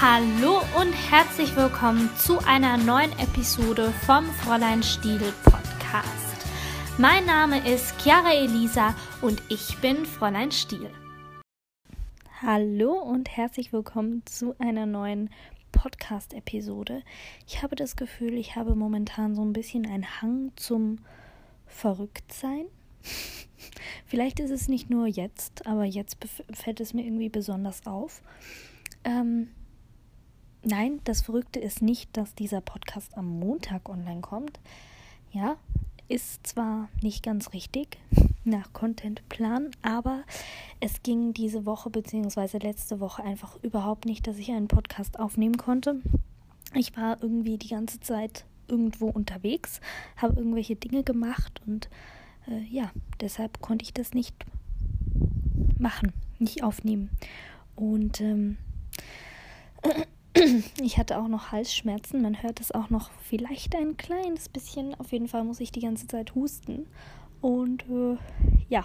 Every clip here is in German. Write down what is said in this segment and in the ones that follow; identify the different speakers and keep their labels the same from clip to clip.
Speaker 1: Hallo und herzlich willkommen zu einer neuen Episode vom Fräulein Stiel Podcast. Mein Name ist Chiara Elisa und ich bin Fräulein Stiel.
Speaker 2: Hallo und herzlich willkommen zu einer neuen Podcast-Episode. Ich habe das Gefühl, ich habe momentan so ein bisschen einen Hang zum Verrücktsein. Vielleicht ist es nicht nur jetzt, aber jetzt fällt es mir irgendwie besonders auf. Ähm, nein, das Verrückte ist nicht, dass dieser Podcast am Montag online kommt. Ja, ist zwar nicht ganz richtig nach Contentplan, aber es ging diese Woche bzw. letzte Woche einfach überhaupt nicht, dass ich einen Podcast aufnehmen konnte. Ich war irgendwie die ganze Zeit irgendwo unterwegs, habe irgendwelche Dinge gemacht und äh, ja, deshalb konnte ich das nicht machen, nicht aufnehmen. Und ähm, ich hatte auch noch Halsschmerzen. Man hört es auch noch vielleicht ein kleines bisschen. Auf jeden Fall muss ich die ganze Zeit husten. Und äh, ja,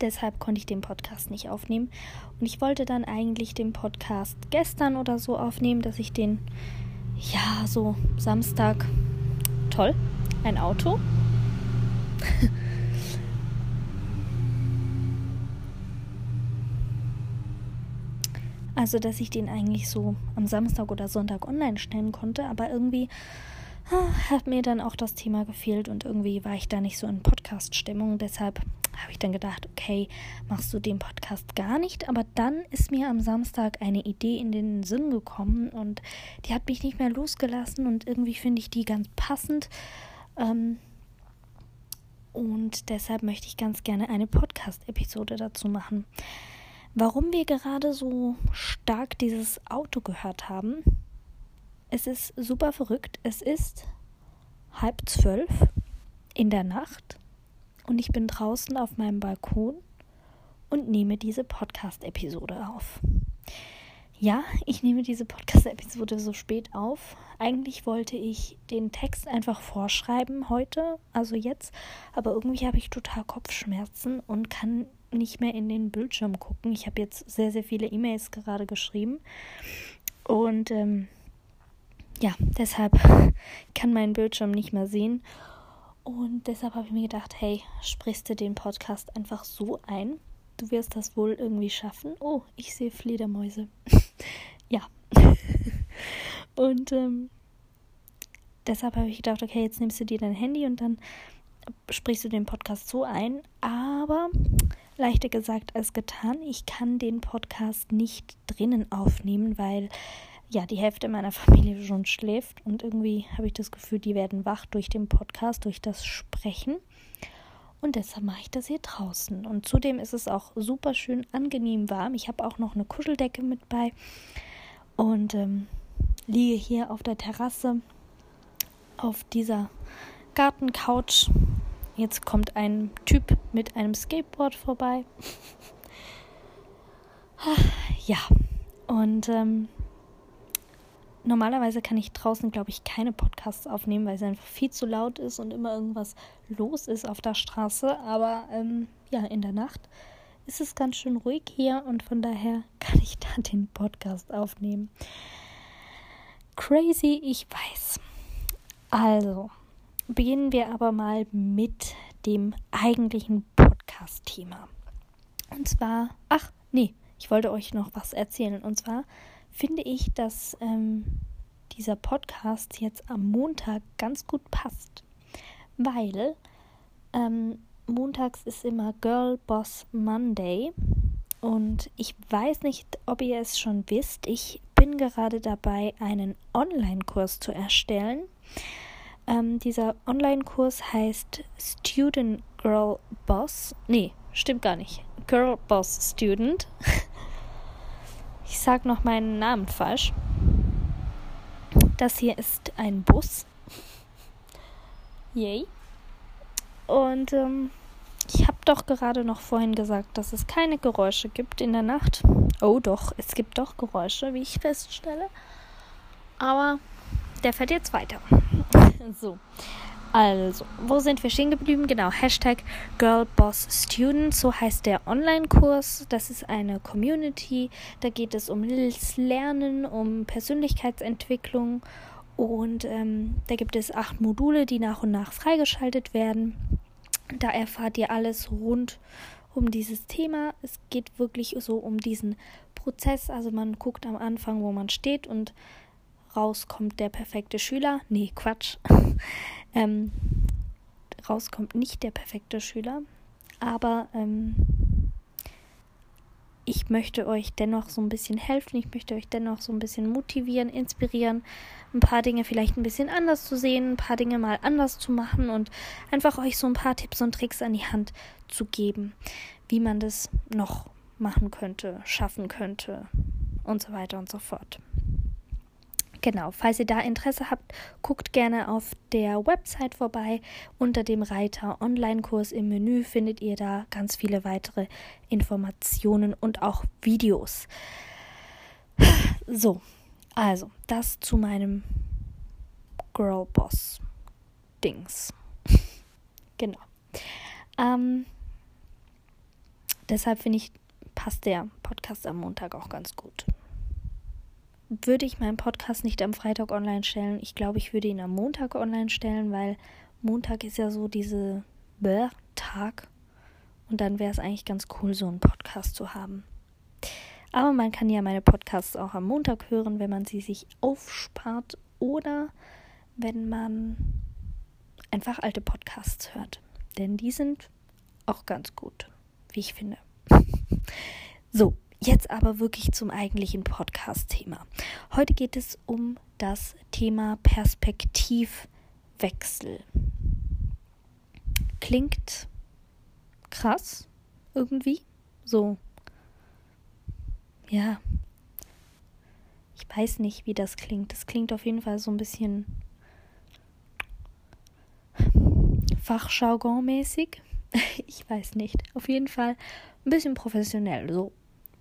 Speaker 2: deshalb konnte ich den Podcast nicht aufnehmen. Und ich wollte dann eigentlich den Podcast gestern oder so aufnehmen, dass ich den, ja, so Samstag, toll, ein Auto. Also, dass ich den eigentlich so am Samstag oder Sonntag online stellen konnte, aber irgendwie ah, hat mir dann auch das Thema gefehlt und irgendwie war ich da nicht so in Podcast-Stimmung. Deshalb habe ich dann gedacht, okay, machst du den Podcast gar nicht. Aber dann ist mir am Samstag eine Idee in den Sinn gekommen und die hat mich nicht mehr losgelassen und irgendwie finde ich die ganz passend. Ähm, und deshalb möchte ich ganz gerne eine Podcast-Episode dazu machen. Warum wir gerade so stark dieses Auto gehört haben, es ist super verrückt. Es ist halb zwölf in der Nacht und ich bin draußen auf meinem Balkon und nehme diese Podcast-Episode auf. Ja, ich nehme diese Podcast-Episode so spät auf. Eigentlich wollte ich den Text einfach vorschreiben heute, also jetzt, aber irgendwie habe ich total Kopfschmerzen und kann nicht mehr in den Bildschirm gucken. Ich habe jetzt sehr, sehr viele E-Mails gerade geschrieben und ähm, ja, deshalb kann mein Bildschirm nicht mehr sehen. Und deshalb habe ich mir gedacht, hey, sprichst du den Podcast einfach so ein? Du wirst das wohl irgendwie schaffen. Oh, ich sehe Fledermäuse. ja. und ähm, deshalb habe ich gedacht, okay, jetzt nimmst du dir dein Handy und dann sprichst du den Podcast so ein. Aber leichter gesagt als getan, ich kann den Podcast nicht drinnen aufnehmen, weil ja, die Hälfte meiner Familie schon schläft und irgendwie habe ich das Gefühl, die werden wach durch den Podcast, durch das Sprechen. Und deshalb mache ich das hier draußen. Und zudem ist es auch super schön angenehm warm. Ich habe auch noch eine Kuscheldecke mit bei und ähm, liege hier auf der Terrasse auf dieser Gartencouch. Jetzt kommt ein Typ mit einem Skateboard vorbei. ja, und ähm, normalerweise kann ich draußen, glaube ich, keine Podcasts aufnehmen, weil es einfach viel zu laut ist und immer irgendwas los ist auf der Straße. Aber ähm, ja, in der Nacht ist es ganz schön ruhig hier und von daher kann ich da den Podcast aufnehmen. Crazy, ich weiß. Also, beginnen wir aber mal mit dem eigentlichen Podcast-Thema. Und zwar, ach, nee, ich wollte euch noch was erzählen. Und zwar finde ich, dass ähm, dieser Podcast jetzt am Montag ganz gut passt, weil ähm, montags ist immer Girl Boss Monday und ich weiß nicht, ob ihr es schon wisst. Ich bin gerade dabei, einen Online-Kurs zu erstellen. Ähm, dieser Online-Kurs heißt Student Girl Boss. Nee, stimmt gar nicht. Girl Boss Student. Ich sage noch meinen Namen falsch. Das hier ist ein Bus. Yay. Und ähm, ich habe doch gerade noch vorhin gesagt, dass es keine Geräusche gibt in der Nacht. Oh doch, es gibt doch Geräusche, wie ich feststelle. Aber der fährt jetzt weiter. so. Also, wo sind wir stehen geblieben? Genau, Hashtag GirlBossStudent, so heißt der Online-Kurs. Das ist eine Community, da geht es um Lernen, um Persönlichkeitsentwicklung und ähm, da gibt es acht Module, die nach und nach freigeschaltet werden. Da erfahrt ihr alles rund um dieses Thema. Es geht wirklich so um diesen Prozess. Also man guckt am Anfang, wo man steht und rauskommt der perfekte Schüler. Nee, Quatsch. ähm, rauskommt nicht der perfekte Schüler. Aber ähm, ich möchte euch dennoch so ein bisschen helfen. Ich möchte euch dennoch so ein bisschen motivieren, inspirieren, ein paar Dinge vielleicht ein bisschen anders zu sehen, ein paar Dinge mal anders zu machen und einfach euch so ein paar Tipps und Tricks an die Hand zu geben, wie man das noch machen könnte, schaffen könnte und so weiter und so fort. Genau, falls ihr da Interesse habt, guckt gerne auf der Website vorbei. Unter dem Reiter Online-Kurs im Menü findet ihr da ganz viele weitere Informationen und auch Videos. So, also das zu meinem Girl Boss Dings. genau. Ähm, deshalb finde ich, passt der Podcast am Montag auch ganz gut würde ich meinen Podcast nicht am Freitag online stellen. Ich glaube, ich würde ihn am Montag online stellen, weil Montag ist ja so diese Tag. Und dann wäre es eigentlich ganz cool, so einen Podcast zu haben. Aber man kann ja meine Podcasts auch am Montag hören, wenn man sie sich aufspart oder wenn man einfach alte Podcasts hört. Denn die sind auch ganz gut, wie ich finde. So, Jetzt aber wirklich zum eigentlichen Podcast-Thema. Heute geht es um das Thema Perspektivwechsel. Klingt krass irgendwie. So. Ja. Ich weiß nicht, wie das klingt. Das klingt auf jeden Fall so ein bisschen Fachjargon-mäßig. Ich weiß nicht. Auf jeden Fall ein bisschen professionell. So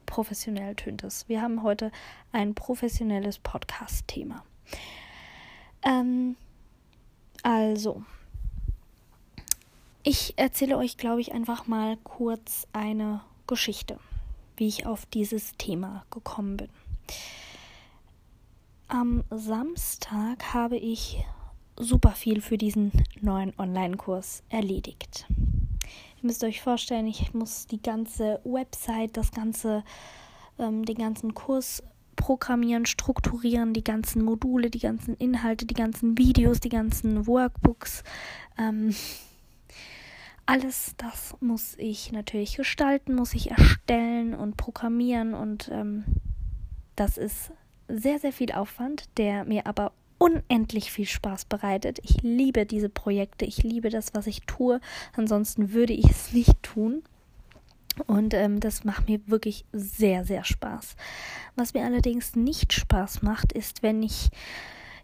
Speaker 2: professionell tönt es. Wir haben heute ein professionelles Podcast-Thema. Ähm, also, ich erzähle euch, glaube ich, einfach mal kurz eine Geschichte, wie ich auf dieses Thema gekommen bin. Am Samstag habe ich super viel für diesen neuen Online-Kurs erledigt. Ihr müsst euch vorstellen, ich muss die ganze Website, das ganze, ähm, den ganzen Kurs programmieren, strukturieren, die ganzen Module, die ganzen Inhalte, die ganzen Videos, die ganzen Workbooks. Ähm, alles das muss ich natürlich gestalten, muss ich erstellen und programmieren und ähm, das ist sehr, sehr viel Aufwand, der mir aber unendlich viel Spaß bereitet. Ich liebe diese Projekte, ich liebe das, was ich tue. Ansonsten würde ich es nicht tun. Und ähm, das macht mir wirklich sehr, sehr Spaß. Was mir allerdings nicht Spaß macht, ist, wenn ich,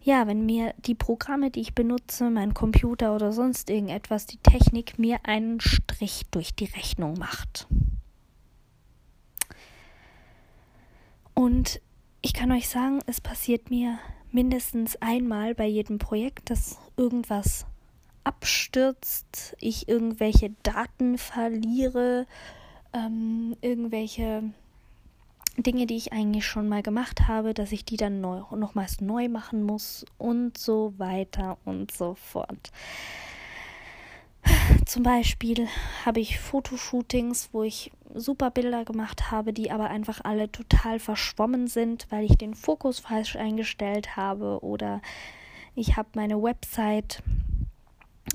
Speaker 2: ja, wenn mir die Programme, die ich benutze, mein Computer oder sonst irgendetwas, die Technik mir einen Strich durch die Rechnung macht. Und ich kann euch sagen, es passiert mir mindestens einmal bei jedem Projekt, dass irgendwas abstürzt, ich irgendwelche Daten verliere, ähm, irgendwelche Dinge, die ich eigentlich schon mal gemacht habe, dass ich die dann neu, nochmals neu machen muss und so weiter und so fort. Zum Beispiel habe ich Fotoshootings, wo ich super Bilder gemacht habe, die aber einfach alle total verschwommen sind, weil ich den Fokus falsch eingestellt habe oder ich habe meine Website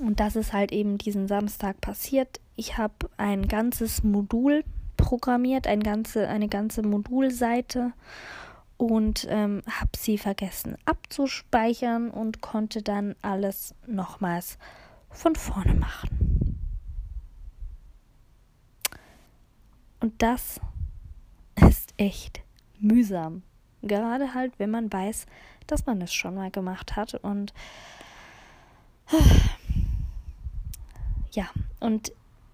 Speaker 2: und das ist halt eben diesen Samstag passiert. Ich habe ein ganzes Modul programmiert, ein ganze, eine ganze Modulseite und ähm, habe sie vergessen abzuspeichern und konnte dann alles nochmals von vorne machen. Und das ist echt mühsam. Gerade halt, wenn man weiß, dass man es schon mal gemacht hat. Und ja, und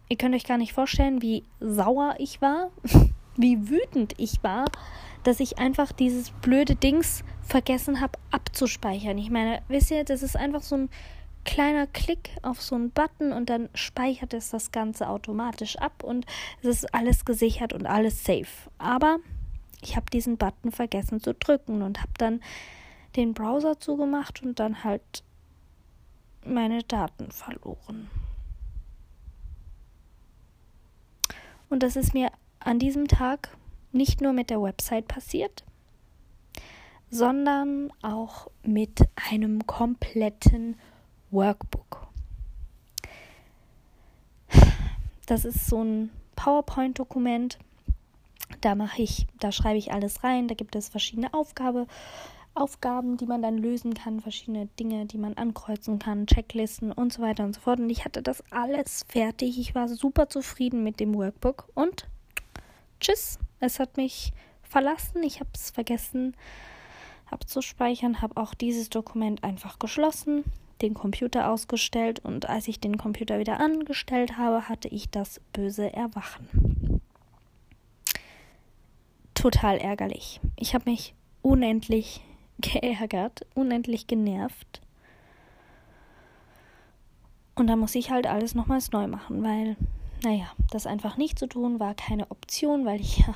Speaker 2: ihr könnt euch gar nicht vorstellen, wie sauer ich war, wie wütend ich war, dass ich einfach dieses blöde Dings vergessen habe abzuspeichern. Ich meine, wisst ihr, das ist einfach so ein kleiner Klick auf so einen Button und dann speichert es das Ganze automatisch ab und es ist alles gesichert und alles safe. Aber ich habe diesen Button vergessen zu drücken und habe dann den Browser zugemacht und dann halt meine Daten verloren. Und das ist mir an diesem Tag nicht nur mit der Website passiert, sondern auch mit einem kompletten Workbook. Das ist so ein PowerPoint-Dokument. Da mache ich, da schreibe ich alles rein. Da gibt es verschiedene Aufgabe, Aufgaben, die man dann lösen kann, verschiedene Dinge, die man ankreuzen kann, Checklisten und so weiter und so fort. Und ich hatte das alles fertig. Ich war super zufrieden mit dem Workbook und tschüss. Es hat mich verlassen. Ich habe es vergessen abzuspeichern, habe auch dieses Dokument einfach geschlossen, den Computer ausgestellt und als ich den Computer wieder angestellt habe, hatte ich das böse Erwachen. Total ärgerlich. Ich habe mich unendlich geärgert, unendlich genervt. Und da muss ich halt alles nochmals neu machen, weil, naja, das einfach nicht zu tun war keine Option, weil ich ja,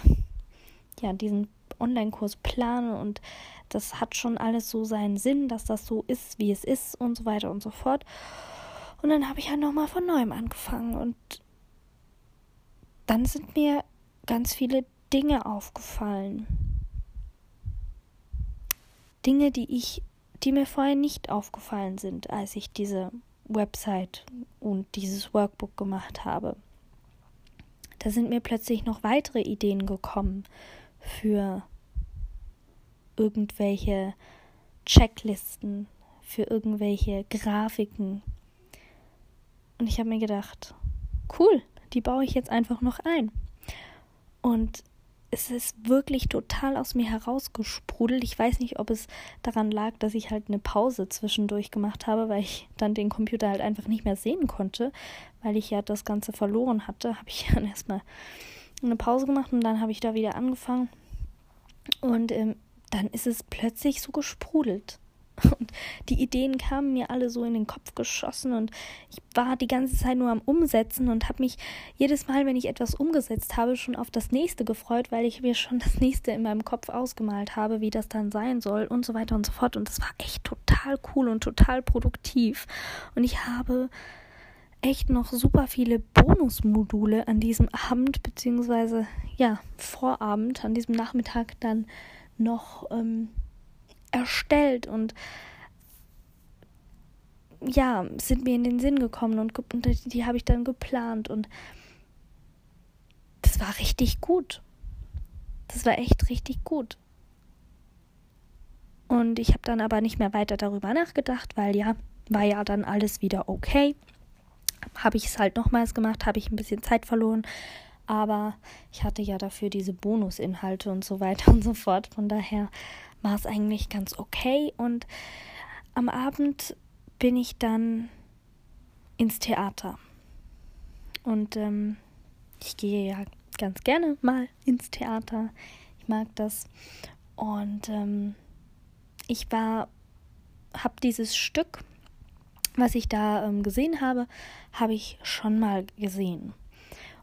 Speaker 2: ja diesen Online-Kurs plane und das hat schon alles so seinen Sinn, dass das so ist, wie es ist und so weiter und so fort. Und dann habe ich halt nochmal von neuem angefangen und dann sind mir ganz viele Dinge aufgefallen. Dinge, die ich, die mir vorher nicht aufgefallen sind, als ich diese Website und dieses Workbook gemacht habe. Da sind mir plötzlich noch weitere Ideen gekommen für irgendwelche Checklisten, für irgendwelche Grafiken. Und ich habe mir gedacht, cool, die baue ich jetzt einfach noch ein. Und es ist wirklich total aus mir herausgesprudelt. Ich weiß nicht, ob es daran lag, dass ich halt eine Pause zwischendurch gemacht habe, weil ich dann den Computer halt einfach nicht mehr sehen konnte, weil ich ja das Ganze verloren hatte. Habe ich dann erstmal eine Pause gemacht und dann habe ich da wieder angefangen. Und ähm, dann ist es plötzlich so gesprudelt. Und die Ideen kamen mir alle so in den Kopf geschossen und ich war die ganze Zeit nur am Umsetzen und habe mich jedes Mal, wenn ich etwas umgesetzt habe, schon auf das nächste gefreut, weil ich mir schon das nächste in meinem Kopf ausgemalt habe, wie das dann sein soll und so weiter und so fort. Und das war echt total cool und total produktiv. Und ich habe echt noch super viele Bonusmodule an diesem Abend, beziehungsweise ja, Vorabend, an diesem Nachmittag dann noch ähm, erstellt und ja, sind mir in den Sinn gekommen und, und die, die habe ich dann geplant und das war richtig gut. Das war echt richtig gut. Und ich habe dann aber nicht mehr weiter darüber nachgedacht, weil ja, war ja dann alles wieder okay. Habe ich es halt nochmals gemacht, habe ich ein bisschen Zeit verloren, aber ich hatte ja dafür diese Bonusinhalte und so weiter und so fort. Von daher war es eigentlich ganz okay. Und am Abend bin ich dann ins Theater. Und ähm, ich gehe ja ganz gerne mal ins Theater. Ich mag das. Und ähm, ich war, habe dieses Stück, was ich da ähm, gesehen habe, habe ich schon mal gesehen.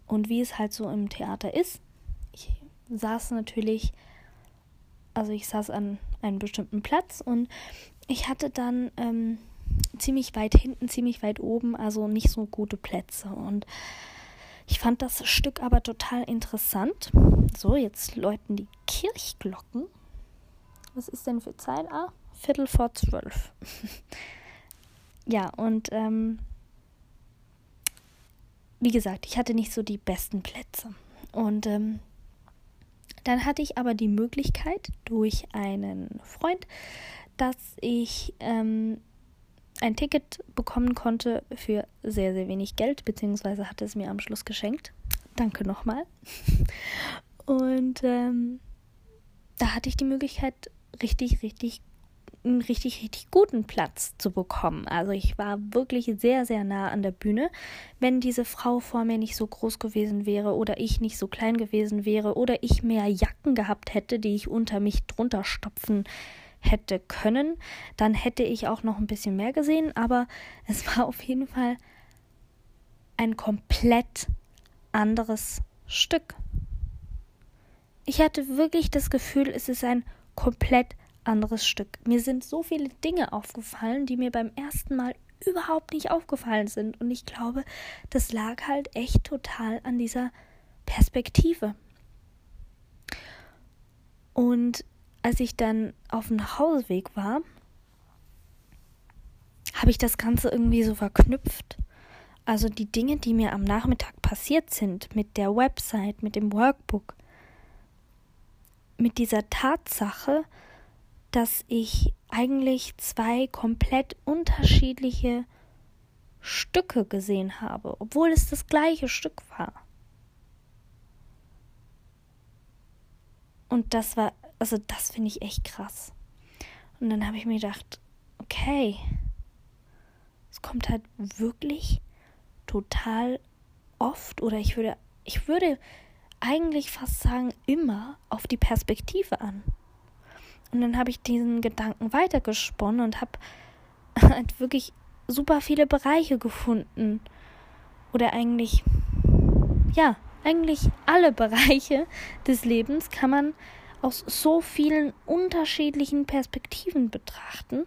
Speaker 2: Und wie es halt so im Theater ist, ich saß natürlich, also ich saß an einem bestimmten Platz und ich hatte dann ähm, ziemlich weit hinten, ziemlich weit oben, also nicht so gute Plätze. Und ich fand das Stück aber total interessant. So, jetzt läuten die Kirchglocken. Was ist denn für Zeit? Ah, Viertel vor zwölf. ja, und ähm, wie gesagt, ich hatte nicht so die besten Plätze. Und ähm, dann hatte ich aber die Möglichkeit durch einen Freund, dass ich ähm, ein Ticket bekommen konnte für sehr, sehr wenig Geld, beziehungsweise hatte es mir am Schluss geschenkt. Danke nochmal. Und ähm, da hatte ich die Möglichkeit, richtig, richtig einen richtig, richtig guten Platz zu bekommen. Also ich war wirklich sehr, sehr nah an der Bühne. Wenn diese Frau vor mir nicht so groß gewesen wäre oder ich nicht so klein gewesen wäre oder ich mehr Jacken gehabt hätte, die ich unter mich drunter stopfen hätte können, dann hätte ich auch noch ein bisschen mehr gesehen, aber es war auf jeden Fall ein komplett anderes Stück. Ich hatte wirklich das Gefühl, es ist ein komplett anderes Stück. Mir sind so viele Dinge aufgefallen, die mir beim ersten Mal überhaupt nicht aufgefallen sind. Und ich glaube, das lag halt echt total an dieser Perspektive. Und als ich dann auf dem Nachhauseweg war, habe ich das Ganze irgendwie so verknüpft. Also die Dinge, die mir am Nachmittag passiert sind, mit der Website, mit dem Workbook, mit dieser Tatsache, dass ich eigentlich zwei komplett unterschiedliche Stücke gesehen habe, obwohl es das gleiche Stück war. Und das war, also das finde ich echt krass. Und dann habe ich mir gedacht, okay, es kommt halt wirklich total oft oder ich würde, ich würde eigentlich fast sagen, immer auf die Perspektive an. Und dann habe ich diesen Gedanken weitergesponnen und habe halt wirklich super viele Bereiche gefunden. Oder eigentlich, ja, eigentlich alle Bereiche des Lebens kann man aus so vielen unterschiedlichen Perspektiven betrachten.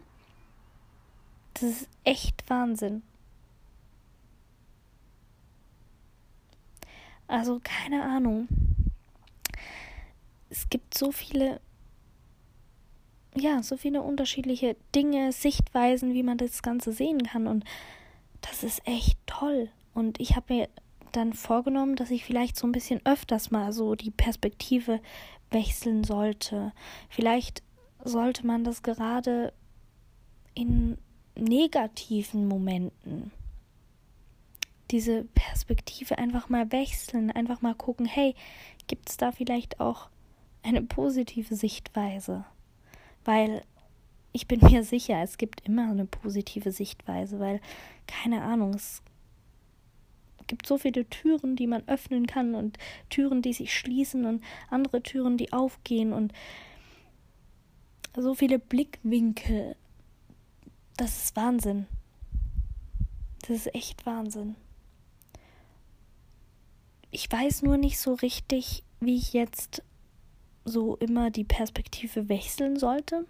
Speaker 2: Das ist echt Wahnsinn. Also keine Ahnung. Es gibt so viele, ja, so viele unterschiedliche Dinge, Sichtweisen, wie man das Ganze sehen kann. Und das ist echt toll. Und ich habe mir dann vorgenommen, dass ich vielleicht so ein bisschen öfters mal so die Perspektive wechseln sollte. Vielleicht sollte man das gerade in negativen Momenten diese Perspektive einfach mal wechseln, einfach mal gucken, hey, gibt es da vielleicht auch eine positive Sichtweise? Weil ich bin mir sicher, es gibt immer eine positive Sichtweise, weil keine Ahnung, es gibt so viele Türen, die man öffnen kann und Türen, die sich schließen und andere Türen, die aufgehen und so viele Blickwinkel. Das ist Wahnsinn. Das ist echt Wahnsinn. Ich weiß nur nicht so richtig, wie ich jetzt so immer die Perspektive wechseln sollte.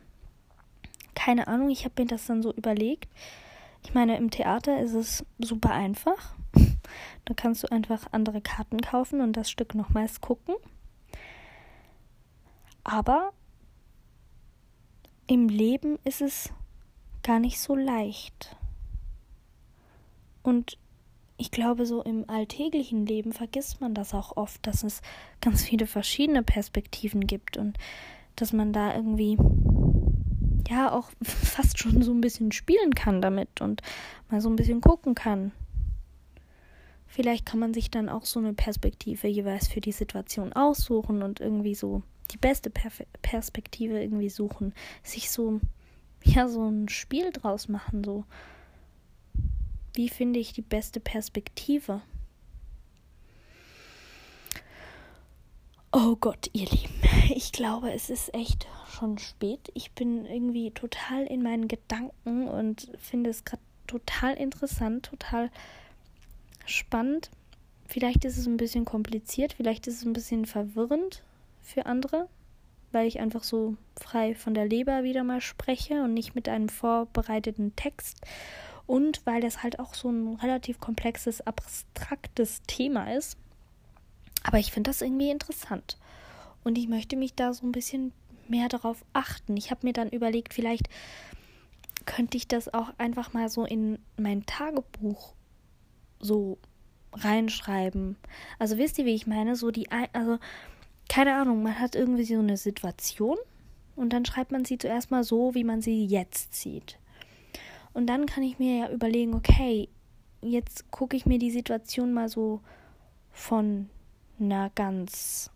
Speaker 2: Keine Ahnung, ich habe mir das dann so überlegt. Ich meine, im Theater ist es super einfach. Da kannst du einfach andere Karten kaufen und das Stück nochmals gucken. Aber im Leben ist es gar nicht so leicht. Und ich glaube, so im alltäglichen Leben vergisst man das auch oft, dass es ganz viele verschiedene Perspektiven gibt und dass man da irgendwie ja auch fast schon so ein bisschen spielen kann damit und mal so ein bisschen gucken kann. Vielleicht kann man sich dann auch so eine Perspektive jeweils für die Situation aussuchen und irgendwie so die beste Perf Perspektive irgendwie suchen, sich so ja so ein Spiel draus machen, so wie finde ich die beste Perspektive? Oh Gott, ihr Lieben, ich glaube, es ist echt schon spät. Ich bin irgendwie total in meinen Gedanken und finde es gerade total interessant, total spannend. Vielleicht ist es ein bisschen kompliziert, vielleicht ist es ein bisschen verwirrend für andere, weil ich einfach so frei von der Leber wieder mal spreche und nicht mit einem vorbereiteten Text und weil das halt auch so ein relativ komplexes, abstraktes Thema ist. Aber ich finde das irgendwie interessant. Und ich möchte mich da so ein bisschen mehr darauf achten. Ich habe mir dann überlegt, vielleicht könnte ich das auch einfach mal so in mein Tagebuch so reinschreiben. Also wisst ihr, wie ich meine? So die, also keine Ahnung, man hat irgendwie so eine Situation und dann schreibt man sie zuerst mal so, wie man sie jetzt sieht. Und dann kann ich mir ja überlegen, okay, jetzt gucke ich mir die Situation mal so von einer ganz,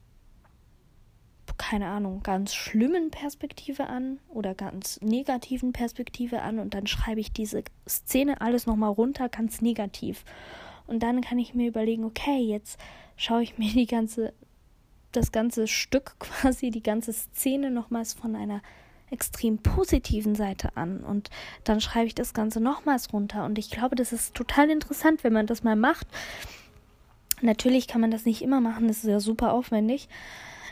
Speaker 2: keine Ahnung, ganz schlimmen Perspektive an oder ganz negativen Perspektive an und dann schreibe ich diese Szene alles nochmal runter, ganz negativ. Und dann kann ich mir überlegen, okay, jetzt schaue ich mir die ganze, das ganze Stück quasi, die ganze Szene nochmals von einer extrem positiven Seite an und dann schreibe ich das Ganze nochmals runter und ich glaube, das ist total interessant, wenn man das mal macht. Natürlich kann man das nicht immer machen, das ist ja super aufwendig.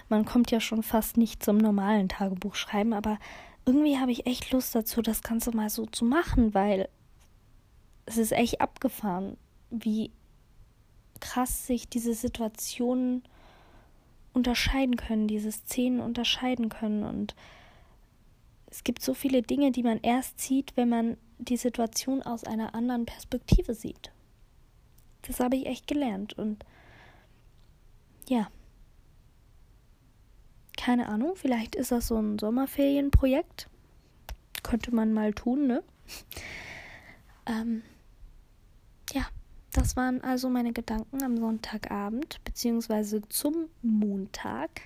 Speaker 2: Man kommt ja schon fast nicht zum normalen Tagebuch schreiben, aber irgendwie habe ich echt Lust dazu, das Ganze mal so zu machen, weil es ist echt abgefahren, wie krass sich diese Situationen unterscheiden können, diese Szenen unterscheiden können. Und es gibt so viele Dinge, die man erst sieht, wenn man die Situation aus einer anderen Perspektive sieht. Das habe ich echt gelernt. Und ja, keine Ahnung, vielleicht ist das so ein Sommerferienprojekt. Könnte man mal tun, ne? ähm, ja. Das waren also meine Gedanken am Sonntagabend, beziehungsweise zum Montag,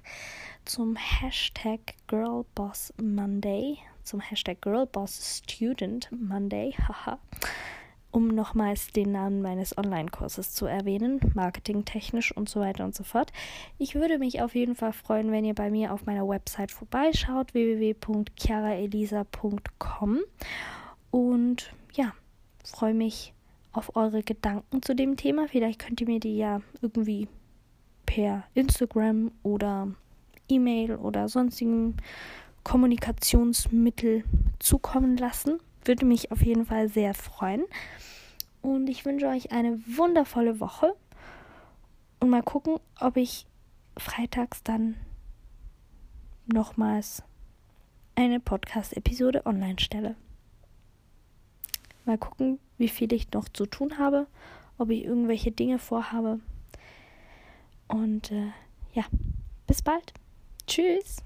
Speaker 2: zum Hashtag Girlboss Monday, zum Hashtag Girlboss Student Monday, haha, um nochmals den Namen meines Online-Kurses zu erwähnen, marketingtechnisch und so weiter und so fort. Ich würde mich auf jeden Fall freuen, wenn ihr bei mir auf meiner Website vorbeischaut, www.chiaraelisa.com und ja, freue mich auf eure Gedanken zu dem Thema. Vielleicht könnt ihr mir die ja irgendwie per Instagram oder E-Mail oder sonstigen Kommunikationsmittel zukommen lassen. Würde mich auf jeden Fall sehr freuen. Und ich wünsche euch eine wundervolle Woche. Und mal gucken, ob ich freitags dann nochmals eine Podcast-Episode online stelle. Mal gucken, wie viel ich noch zu tun habe, ob ich irgendwelche Dinge vorhabe. Und äh, ja, bis bald. Tschüss.